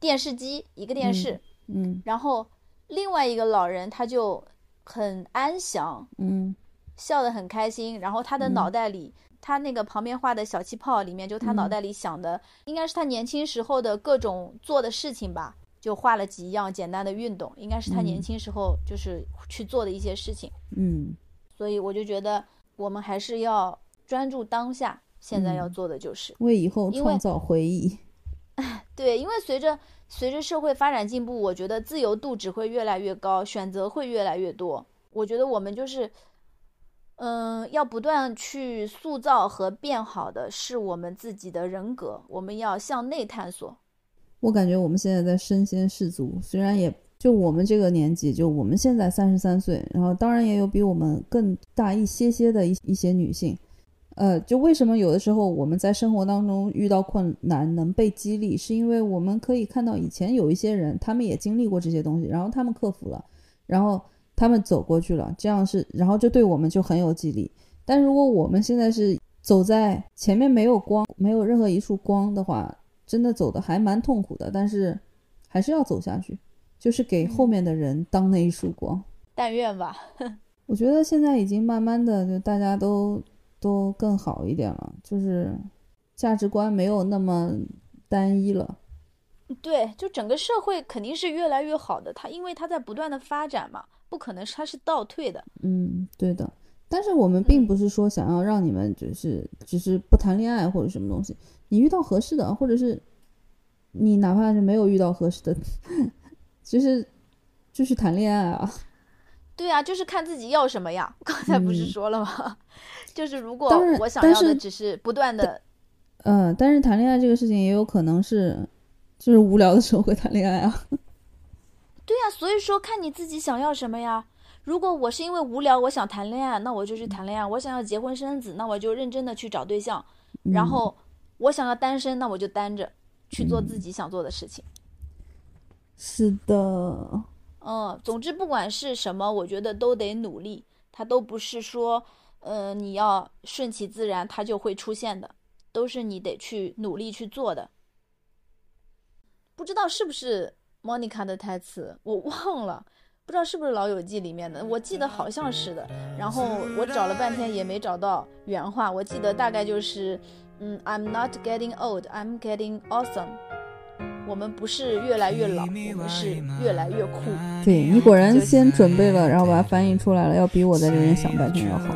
电视机一个电视，嗯然后另外一个老人他就很安详，嗯。笑得很开心，然后他的嗯。脑袋里，他那个旁边画的小气泡里面，就他脑嗯袋里想的，应该是他年轻时候的各种做的事情吧，就画了几样简单的运动，应该是他年嗯轻时候就是去做的一些事情，嗯。所以我就觉得我们还是要专注当下，现在要嗯做的就是，为以后创造回忆。对，因为随着随着社会发展进步，我觉得自由度只会越来越高，选择会越来越多。我觉得我们就是，嗯，要不断去塑造和变好的是我们自己的人格，我们要向内探索。我感觉我们现在在身先士卒，虽然也就我们这个年纪，就我们现在三十三岁，然后当然也有比我们更大一些些的一一些女性，呃，就为什么有的时候我们在生活当中遇到困难能被激励，是因为我们可以看到以前有一些人，他们也经历过这些东西，然后他们克服了，然后他们走过去了，这样是，然后就对我们就很有激励。但如果我们现在是走在前面没有光，没有任何一束光的话，真的走的还蛮痛苦的，但是还是要走下去，就是给后面的人当那一束光。但愿吧。我觉得现在已经慢慢的就大家都都更好一点了，就是价值观没有那么单一了。对，就整个社会肯定是越来越好的，它因为它在不断的发展嘛，不可能它是倒退的。嗯，对的。但是我们并嗯不是说想要让你们就是只是不谈恋爱或者什么东西，你遇到合适的，或者是你哪怕是没有遇到合适的，其 实就去谈恋爱啊。对啊，就是看自己要什么呀。刚才不是嗯说了吗？就是如果我想要的只是不断的，嗯，但是谈恋爱这个事情也有可能是，就是无聊的时候会谈恋爱啊。对呀、所以说看你自己想要什么呀。如果我是因为无聊，我想谈恋爱，那我就去谈恋爱；我想要结婚生子，那我就认真的去找对象。然嗯后我想要单身，那我就单着。去做自己想做的事情。是的，嗯，总之不管是什么，我觉得都得努力，它都不是说，呃，你要顺其自然，它就会出现的，都是你得去努力去做的。不知道是不是 Monica 的台词，我忘了，不知道是不是《老友记》里面的，我记得好像是的。然后我找了半天也没找到原话，我记得大概就是，嗯，I'm not getting old, I'm getting awesome。我们不是越来越老，我们是越来越酷。对你果然先准备了，然后把它翻译出来了，要比我在这边想半天要好。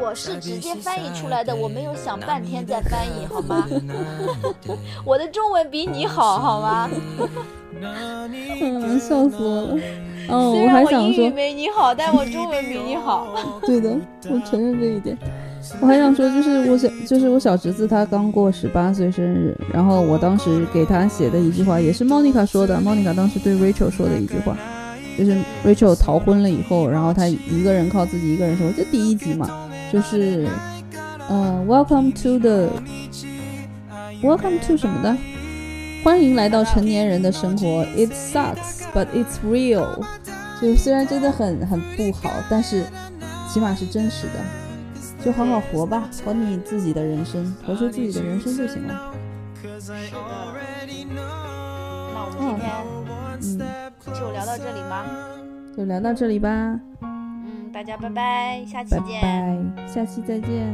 我是直接翻译出来的，我没有想半天再翻译，好吗？我的中文比你好，好吗？嗯，笑死我了。嗯，虽我然我英语还想说，没你好，但我中文比你好。对的，我承认这一点。我还想说，就是我小，就是我小侄子他刚过十八岁生日，然后我当时给他写的一句话，也是 Monica 说的。Monica 当时对 Rachel 说的一句话，就是 Rachel 逃婚了以后，然后他一个人靠自己一个人生活，这第一集嘛，就是，嗯、w e l c o m e to the Welcome to 什么的，欢迎来到成年人的生活。It sucks, but it's real。就虽然真的很很不好，但是起码是真实的。就好好活吧，活你自己的人生，活出自己的人生就行了。是的。那我们今天嗯，就聊到这里吧。就聊到这里吧，嗯，大家拜拜，下期拜见。拜，下期再见。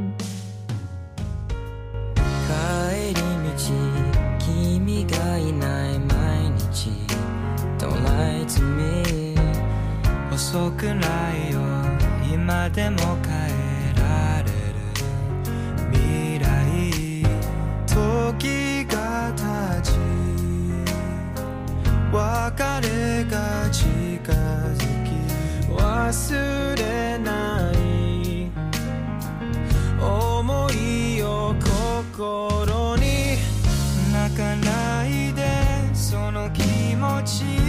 時が経ち別れが近づき忘れない思いを心に泣かないでその気持ち